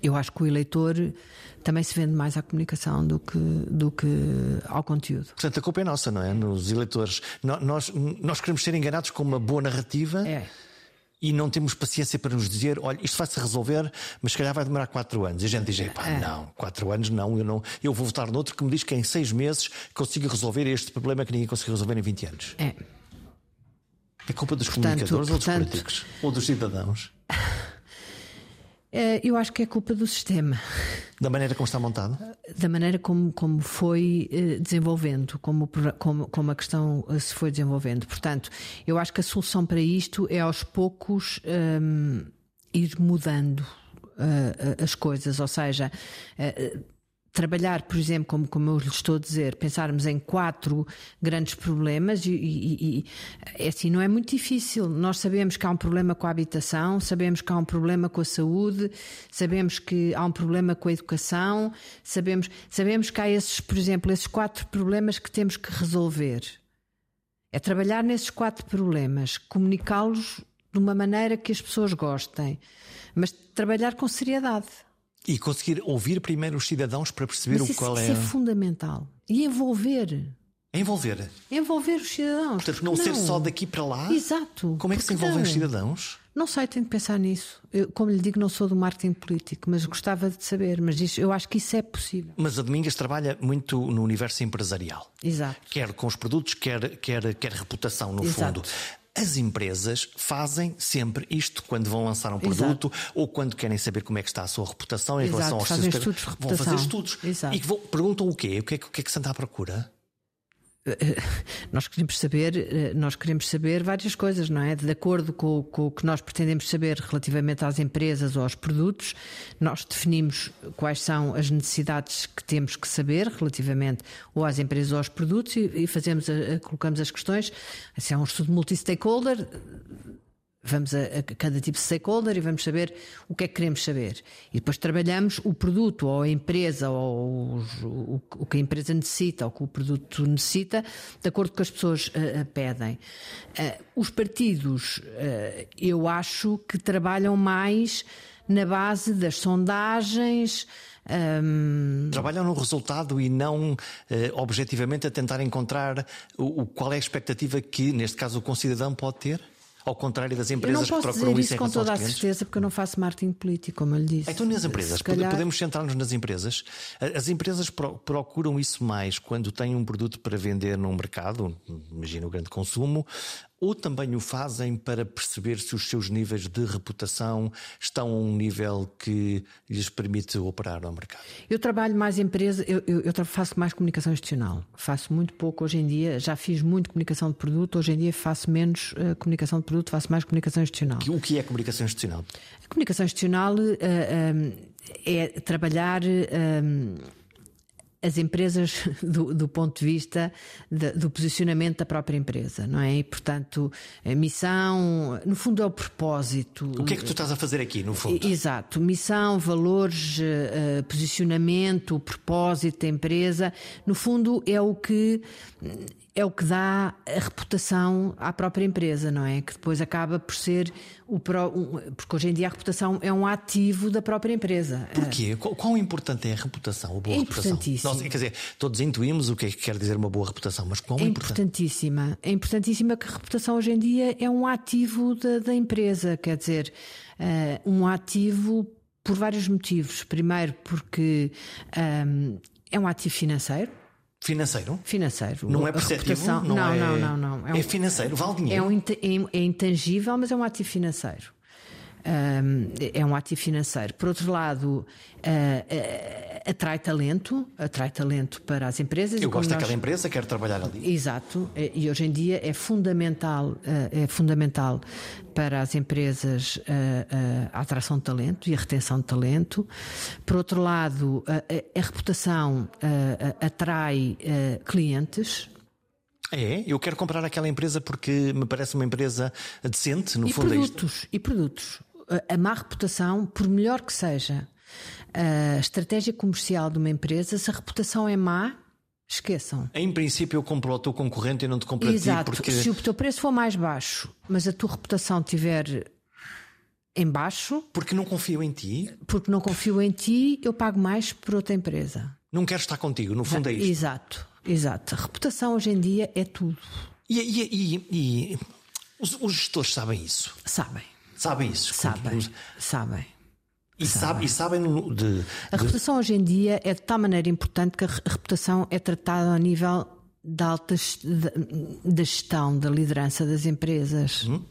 Eu acho que o eleitor também se vende mais à comunicação do que, do que ao conteúdo. Portanto, a culpa é nossa, não é? Nos eleitores. Nós, nós queremos ser enganados com uma boa narrativa. É e não temos paciência para nos dizer, olha, isto vai-se resolver, mas se calhar vai demorar quatro anos. E a gente diz, pá, é. não, quatro anos não, eu não, eu vou votar noutro que me diz que em seis meses consigo resolver este problema que ninguém conseguiu resolver em 20 anos. É. É culpa dos portanto, comunicadores portanto, ou dos políticos? Ou dos cidadãos? Eh, eu acho que é culpa do sistema. Da maneira como está montado? Da maneira como, como foi eh, desenvolvendo, como, como, como a questão eh, se foi desenvolvendo. Portanto, eu acho que a solução para isto é aos poucos um, ehm, ir mudando as coisas, ou seja, trabalhar, por exemplo, como, como eu lhe estou a dizer, pensarmos em quatro grandes problemas e, e, e é assim não é muito difícil. Nós sabemos que há um problema com a habitação, sabemos que há um problema com a saúde, sabemos que há um problema com a educação, sabemos, sabemos que há esses, por exemplo, esses quatro problemas que temos que resolver. É trabalhar nesses quatro problemas, comunicá-los de uma maneira que as pessoas gostem, mas trabalhar com seriedade. E conseguir ouvir primeiro os cidadãos para perceber Mas o qual é. Isso é fundamental. E envolver. Envolver. Envolver os cidadãos. Portanto, não, não, ser só daqui para lá. Exato. Como é que se envolvem não? os cidadãos? Não sei, tenho que pensar nisso. Eu, como lhe digo, não sou do marketing político, mas gostava de saber. Mas isso, eu acho que isso é possível. Mas a Domingas trabalha muito no universo empresarial. Exato. Quer com os produtos, quer, quer, quer reputação, no Exato. fundo. As empresas fazem sempre isto quando vão lançar um produto Exato. ou quando querem saber como é que está a sua reputação em Exato, relação aos seus estudos Vão fazer estudos. Exato. E vão, perguntam o quê? O que, é, o que é que se anda à procura? Nós queremos saber nós queremos saber várias coisas não é? De acordo com, com, o que nós pretendemos saber relativamente às empresas ou aos produtos nós definimos quais são as necessidades que temos que saber relativamente ou às empresas ou aos produtos e, e fazemos a, colocamos as questões. Se é um estudo multi-stakeholder Vamos a, a, cada tipo de stakeholder e vamos saber o que é que queremos saber. E depois trabalhamos o produto ou a empresa ou o, o, o que a empresa necessita ou o que o produto necessita, de acordo com o que as pessoas uh, pedem. Uh, os partidos, uh, eu acho que trabalham mais na base das sondagens. Um... Trabalham no resultado e não objetivamente a tentar encontrar o, qual é a expectativa que, neste caso, o concidadão pode ter? Ao contrário das empresas que procuram isso, isso com toda a certeza, porque eu não faço marketing político, como eu lhe disse. Então, nas empresas, calhar... podemos centrar-nos nas empresas. As empresas procuram isso mais quando têm um produto para vender num mercado, imagina o grande consumo, ou também o fazem para perceber se os seus níveis de reputação estão a um nível que lhes permite operar no mercado? Eu trabalho mais empresa, eu, eu, eu, faço mais comunicação institucional. Faço muito pouco hoje em dia, já fiz muito comunicação de produto, hoje em dia faço menos uh, comunicação de produto, faço mais comunicação institucional. O que é comunicação institucional? A comunicação institucional uh, uh, é trabalhar as empresas do, do, ponto de vista de, do posicionamento da própria empresa, não é? E, portanto, a missão, no fundo, é o propósito. O que é que tu estás a fazer aqui, no fundo? Exato. Missão, valores, uh, posicionamento, propósito da empresa. No fundo, é o que é o que dá a reputação à própria empresa, não é? Que depois acaba por ser o pro... porque hoje em dia a reputação é um ativo da própria empresa. Porquê? Quão importante é a reputação, a boa é reputação? Nós, quer dizer, todos intuímos o que é que quer dizer uma boa reputação, mas quão é importantíssima. É importantíssima que a reputação hoje em dia é um ativo da, da empresa, quer dizer, uh, um ativo por vários motivos. Primeiro, porque um, é um ativo financeiro Financeiro? Financeiro. Não é perceptivo? Não, não, é... não, não, não, É, um... é financeiro, vale dinheiro. É, um, é, é intangível, mas é um ativo financeiro. É um ativo financeiro. Por outro lado, uh, uh, atrai talento, atrai talento para as empresas. Eu gosto nós... daquela empresa, quero trabalhar ali. Exato, e hoje em dia é fundamental, uh, é fundamental para as empresas a atração de talento e a retenção de talento. Por outro lado, a, a reputação atrai clientes. É, eu quero comprar aquela empresa porque me parece uma empresa decente, no e fundo produtos, é isto. E produtos a má reputação, por melhor que seja a estratégia comercial de uma empresa, se a reputação é má, esqueçam. Em princípio, eu compro ao teu concorrente e não te compro Exato. a ti. Porque... Se o teu preço for mais baixo, mas a tua reputação estiver em baixo. Porque não confio em ti? Porque não confio em ti, eu pago mais por outra empresa. Não quero estar contigo, no fundo é isto. Exato, exato. A reputação hoje em dia é tudo. E, e, e, e os, os gestores sabem isso? Sabem. Sabem isso? Sabem. Sabem. E, sabe, e sabem de, A reputação hoje em dia é de tal maneira importante que a reputação é tratada a nível da alta da gestão, da liderança das empresas. Hum?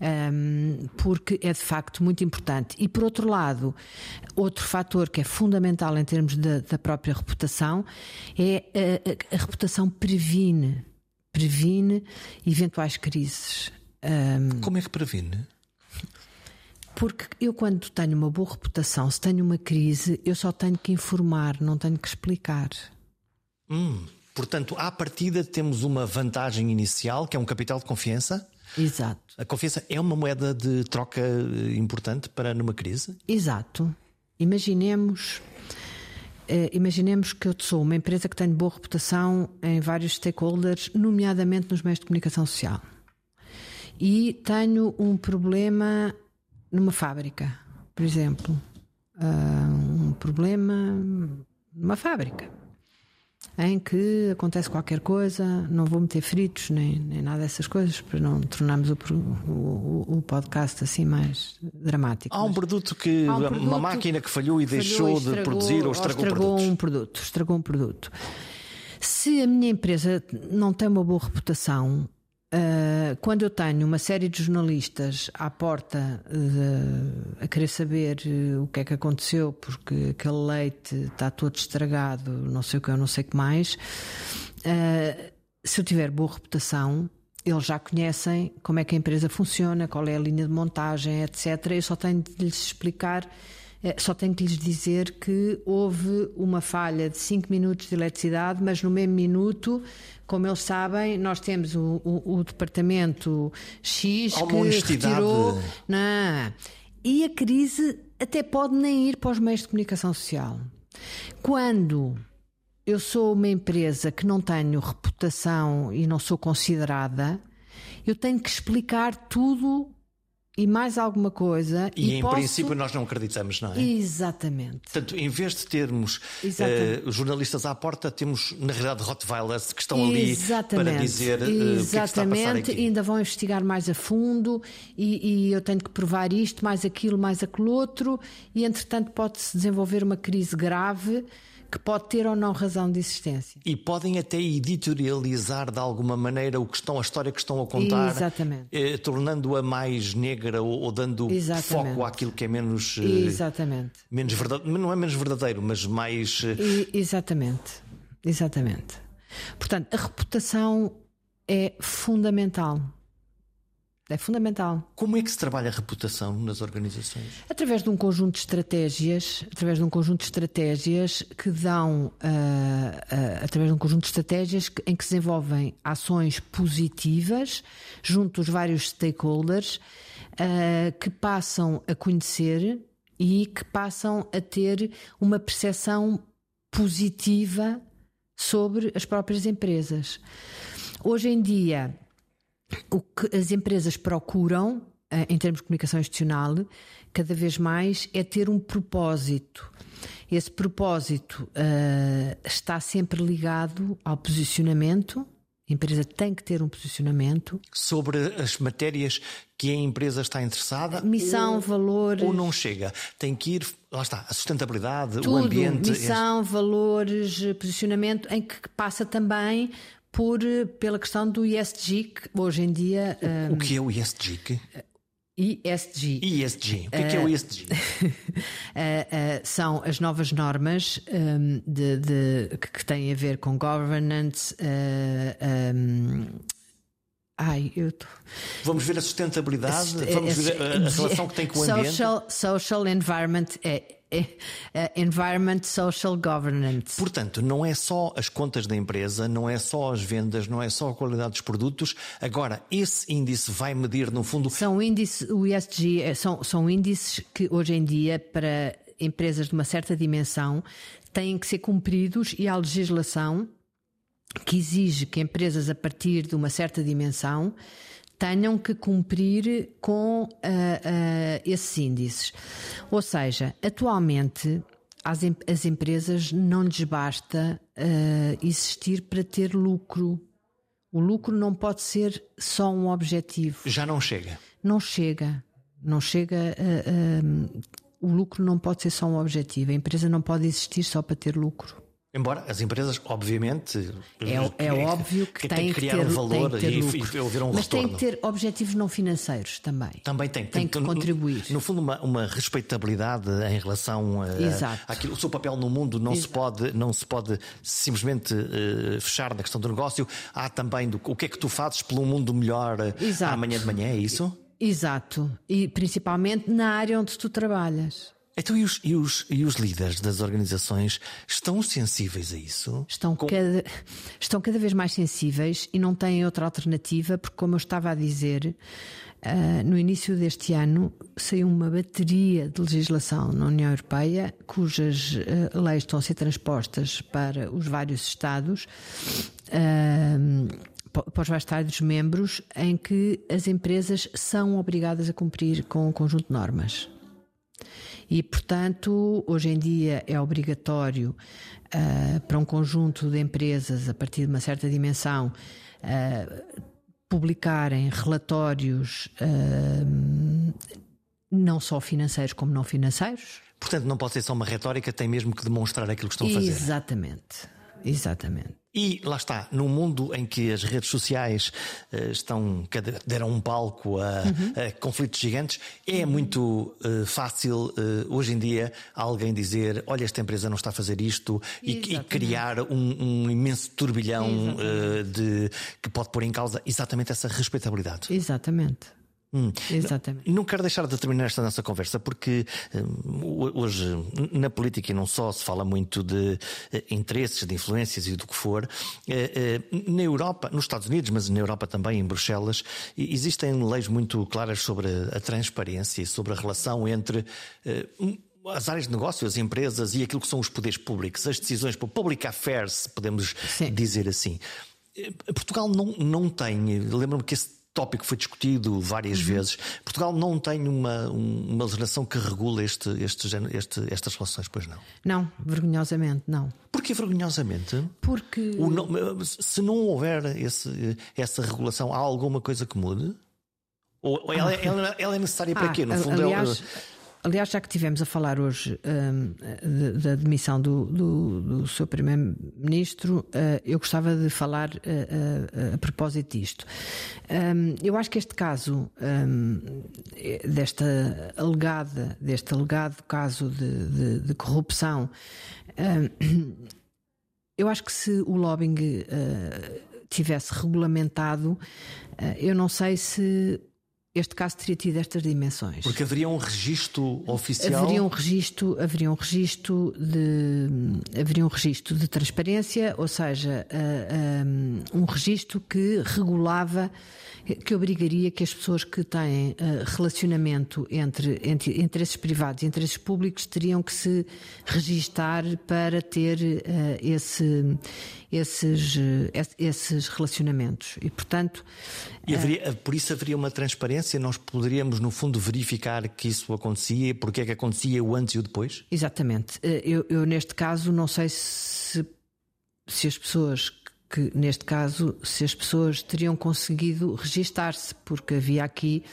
Um, porque é de facto muito importante. E por outro lado, outro fator que é fundamental em termos da, da própria reputação é a, a, a reputação previne, previne eventuais crises. Um, Como é que previne? Porque eu, quando tenho uma boa reputação, se tenho uma crise, eu só tenho que informar, não tenho que explicar. Hum, portanto, à partida temos uma vantagem inicial, que é um capital de confiança. Exato. A confiança é uma moeda de troca eh, importante para numa crise? Exato. Imaginemos. Uh, imaginemos que eu sou uma empresa que tem boa reputação em vários stakeholders, nomeadamente nos meios de comunicação social. E tenho um problema numa fábrica, por exemplo, uh, um problema numa fábrica em que acontece qualquer coisa, não vou meter fritos nem, nem nada dessas coisas para não tornarmos o, o, o podcast assim mais dramático. Há um produto que um produto uma máquina que falhou e falhou deixou e estragou, de produzir ou estragou, ou estragou um produto, estragou um produto. Se a minha empresa não tem uma boa reputação, Uh, quando eu tenho uma série de jornalistas à porta de, a querer saber uh, o que é que aconteceu, porque aquele leite está todo estragado, não sei o que, eu não sei o que mais, uh, se eu tiver boa reputação, eles já conhecem como é que a empresa funciona, qual é a linha de montagem, etc. Eu só tenho de lhes explicar, só tenho de lhes dizer que houve uma falha de 5 minutos de eletricidade, mas no mesmo minuto, como eles sabem, nós temos o, o, o departamento X Há que retirou. Não. E a crise até pode nem ir para os meios de comunicação social. Quando eu sou uma empresa que não tenho reputação e não sou considerada, eu tenho que explicar tudo e mais alguma coisa. E, em posso... princípio nós não acreditamos, não é? Exatamente. Portanto, em vez de termos Exatamente. eh, jornalistas à porta, temos na realidade Rottweilers que estão ali para dizer eh, o que é que está a passar Exatamente, aqui. ainda vão investigar mais a fundo e, e eu tenho que provar isto, mais aquilo, mais aquele outro, e entretanto pode-se desenvolver uma crise grave que pode ter ou não razão de existência. E podem até editorializar de alguma maneira o que estão, a história que estão a contar, eh, tornando-a mais negra ou, ou dando Exatamente. foco àquilo que é menos, eh, Exatamente. menos verdadeiro, não é menos verdadeiro, mas mais. eh, exatamente. Exatamente. Portanto, a reputação é fundamental. É fundamental. Como é que se trabalha a reputação nas organizações? Através de um conjunto de estratégias, através de um conjunto de estratégias que dão, ah, ah, através de um conjunto de estratégias em que se desenvolvem ações positivas junto dos vários stakeholders ah, que passam a conhecer e que passam a ter uma percepção positiva sobre as próprias empresas. Hoje em dia, o que as empresas procuram, eh, em termos de comunicação institucional, cada vez mais é ter um propósito. Esse propósito eh, está sempre ligado ao posicionamento. A empresa tem que ter um posicionamento. Sobre as matérias que a empresa está interessada? Missão, ou, valores. Ou não chega? Tem que ir, lá está, a sustentabilidade, Tudo, o ambiente. missão, valores, posicionamento, em que passa também por, eh, pela questão do ESG, que hoje em dia. eh, O que é o ESG? Que- ESG. ESG. O que é, que é o ESG? São as novas normas um, de, de- que, têm a ver com governance. uh, um, ai, eu tô... Vamos ver a sustentabilidade, vamos ver a, a relação que tem com o ambiente. social, social environment é environment social governance. Portanto, não é só as contas da empresa, não é só as vendas, não é só a qualidade dos produtos. Agora, esse índice vai medir, no fundo, São índices, o ESG é- são, são índices que hoje em dia, para empresas de uma certa dimensão, têm que ser cumpridos e há legislação que exige que empresas a partir de uma certa dimensão tenham que cumprir com ah, ah, esses índices. Ou seja, atualmente as, em- as empresas não lhes basta ah, existir para ter lucro. O lucro não pode ser só um objetivo já não chega. não chega. Não chega. o lucro não pode ser só um objetivo. A empresa não pode existir só para ter lucro. Embora as empresas, obviamente, É, é óbvio que, têm têm que criar ter, um valor têm que ter e, lucro. e haver um Mas retorno. têm que ter objetivos não financeiros também. Também tem. Tem que no- contribuir. No fundo, uma, uma respeitabilidade em relação a, Exato. àquilo. O seu papel no mundo não, se pode, não se pode simplesmente eh, fechar na questão do negócio. Há também do, o que é que tu fazes pelo mundo melhor eh, Exato. amanhã de manhã, é isso? Exato. E principalmente na área onde tu trabalhas. Então, e os, e, os, e os líderes das organizações estão sensíveis a isso? Estão, Com- cada, estão cada vez mais sensíveis e não têm outra alternativa, porque, como eu estava a dizer, ah, no início deste ano saiu uma bateria de legislação na União Europeia, cujas ah, leis estão a ser transpostas para os vários Estados. pa- para os vários Estados-membros, em que as empresas são obrigadas a cumprir com um conjunto de normas. E, portanto, hoje em dia é obrigatório ah, para um conjunto de empresas a partir de uma certa dimensão ah, publicarem relatórios ah, não só financeiros como não financeiros. Portanto, não pode ser só uma retórica, tem mesmo que demonstrar aquilo que estão a fazer. Exatamente. Exatamente. E lá está, num mundo em que as redes sociais uh, estão deram um palco a, uhum. a conflitos gigantes, é muito uh, fácil uh, hoje em dia alguém dizer: olha, esta empresa não está a fazer isto e, e, criar um, um imenso turbilhão de que pode pôr em causa exatamente essa respeitabilidade. Exatamente. Hum. Exatamente. Não, quero deixar de terminar esta nossa conversa, porque hum, hoje na política e não só se fala muito de uh, interesses, de influências e do que for. Uh, uh, na Europa, nos Estados Unidos, mas na Europa também, em Bruxelas, existem leis muito claras sobre a, a transparência e sobre a relação entre as áreas de negócio, as empresas e aquilo que são os poderes públicos, as decisões para public affairs, podemos Sim. dizer assim. Portugal não, não tem, lembro-me que esse tópico foi discutido várias uhum. vezes. Portugal não tem uma, uma legislação que regula este, este, este, estas relações, pois não? Não, vergonhosamente não. Porquê vergonhosamente? Porque. O, se não houver esse, essa regulação, há alguma coisa que mude? Ou ela, ah, ela, ela é necessária para ah, quê? No fundo, aliás, Aliás, já que tivemos a falar hoje um, da demissão do, do, do seu Primeiro-Ministro, uh, eu gostava de falar uh, uh, a propósito disto. Um, eu acho que este caso, um, desta alegada, deste alegado caso de, de, de corrupção, hum, eu acho que se o lobbying tivesse regulamentado, eu não sei se este caso teria tido estas dimensões. Porque haveria um registro oficial. Haveria um registro, haveria um registro de haveria um registro de transparência, ou seja, uh, um, um registro que regulava que obrigaria que as pessoas que têm uh, relacionamento entre, entre, interesses privados e interesses públicos teriam que se registar para ter uh, esse, esses, uh, esses relacionamentos. E, portanto. E haveria, por isso haveria uma transparência? Nós poderíamos, no fundo, verificar que isso acontecia, porque é que acontecia o antes e o depois? Exatamente. Eu, eu neste caso, não sei se, se as pessoas que neste caso se as pessoas teriam conseguido registar-se, porque havia aqui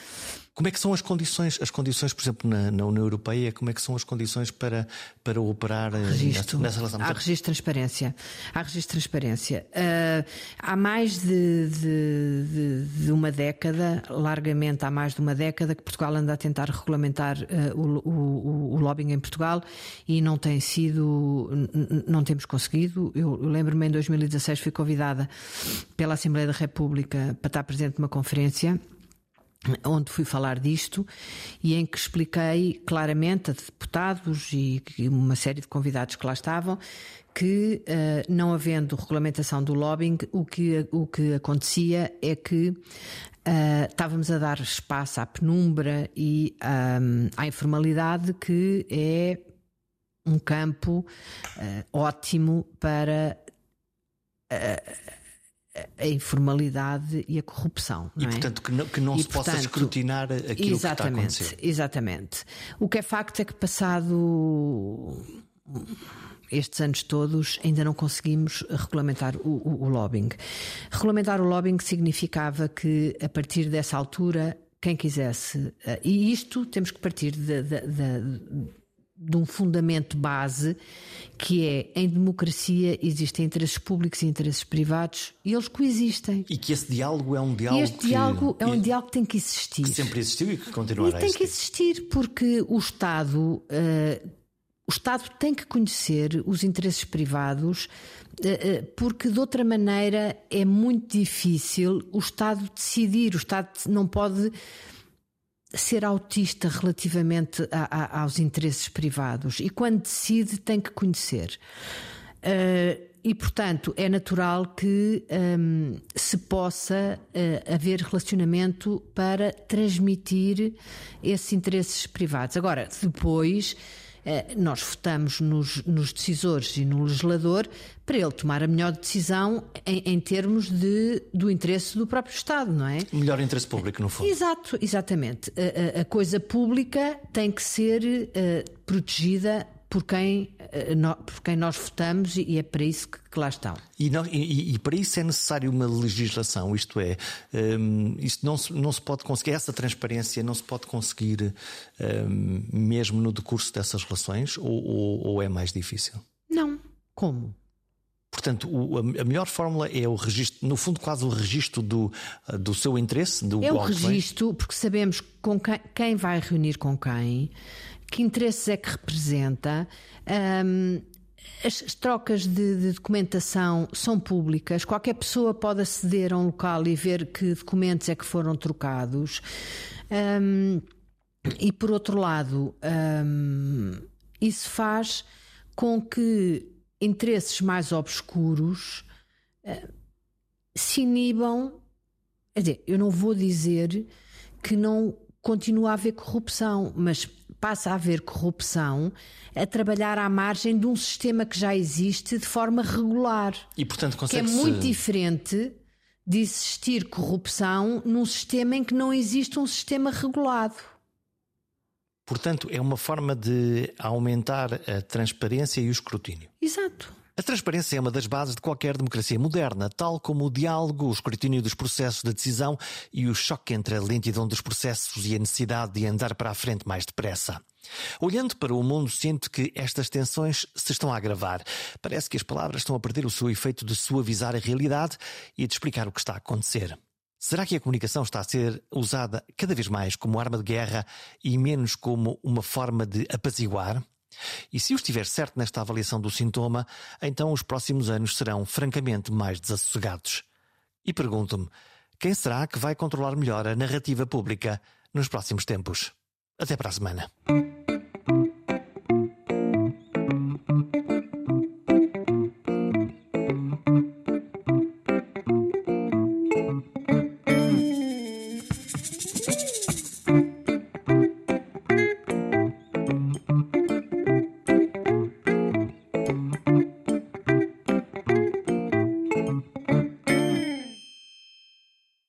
como é que são as condições, as condições, por exemplo, na, na União Europeia, como é que são as condições para, para operar eh, registro. nessa, relação? Há registro de transparência. Há registro de transparência. Uh, há mais de, de, de, de, uma década, largamente há mais de uma década, que Portugal anda a tentar regulamentar uh, o, o, o, lobbying em Portugal e não tem sido, não temos conseguido. Eu, eu lembro-me em 2016 fui convidada pela Assembleia da República para estar presente numa conferência onde fui falar disto e em que expliquei claramente a deputados e uma série de convidados que lá estavam que, uh, não havendo regulamentação do lobbying, o que, o que acontecia é que uh, estávamos a dar espaço à penumbra e um, à informalidade, que é um campo uh, ótimo para a informalidade e a corrupção. e, é? portanto, que não, que não e, se portanto, possa escrutinar aquilo exatamente, que está a. Exatamente. O que é facto é que, passado estes anos todos, ainda não conseguimos regulamentar o, o, o lobbying. Regulamentar o lobbying significava que, a partir dessa altura, quem quisesse, eh, e isto temos que partir de, de, um fundamento base que é em democracia existem interesses públicos e interesses privados e eles coexistem. E que esse diálogo é um diálogo. E este que, diálogo é um diálogo que tem que existir. Que sempre existiu e que continuará e tem que existir porque o Estado, uh, o Estado tem que conhecer os interesses privados uh, porque de outra maneira é muito difícil o Estado decidir. O Estado não pode ser autista relativamente a, a, aos interesses privados e quando decide tem que conhecer. Uh, e, portanto, é natural que um, se possa uh, haver relacionamento para transmitir esses interesses privados. Agora, depois nós votamos nos, nos, decisores e no legislador para ele tomar a melhor decisão em, em, termos de, do interesse do próprio Estado, não é? Melhor interesse público, no fundo. Exato, exatamente. A, a, a coisa pública tem que ser uh, protegida por quem, eh, por quem nós votamos e é para isso que, que lá estão. E, não, e, e, para isso é necessário uma legislação, isto é, um, isto não se, não se pode conseguir, essa transparência não se pode conseguir um, mesmo no decurso dessas relações ou, ou, ou é mais difícil? Não. Como? Portanto, a melhor fórmula é o registro, no fundo, quase o registro do, do seu interesse. Do é o registro, porque sabemos com quem, quem, vai reunir com quem, que interesses é que representa. Um, as, as trocas de, de, documentação são públicas, qualquer pessoa pode aceder a um local e ver que documentos é que foram trocados. Um, e por outro lado, um, isso faz com que interesses mais obscuros uh, se inibam. Quer dizer, eu não vou dizer que não continua a haver corrupção, mas passa a haver corrupção a trabalhar à margem de um sistema que já existe de forma regular. E, portanto, que é muito diferente de existir corrupção num sistema em que não existe um sistema regulado. Portanto, é uma forma de aumentar a transparência e o escrutínio. Exato. A transparência é uma das bases de qualquer democracia moderna, tal como o diálogo, o escrutínio dos processos de decisão e o choque entre a lentidão dos processos e a necessidade de andar para a frente mais depressa. Olhando para o mundo, sinto que estas tensões se estão a agravar. Parece que as palavras estão a perder o seu efeito de suavizar a realidade e de explicar o que está a acontecer. Será que a comunicação está a ser usada cada vez mais como arma de guerra e menos como uma forma de apaziguar? E se eu estiver certo nesta avaliação do sintoma, então os próximos anos serão francamente mais desassossegados. E pergunto-me: quem será que vai controlar melhor a narrativa pública nos próximos tempos? Até para a semana.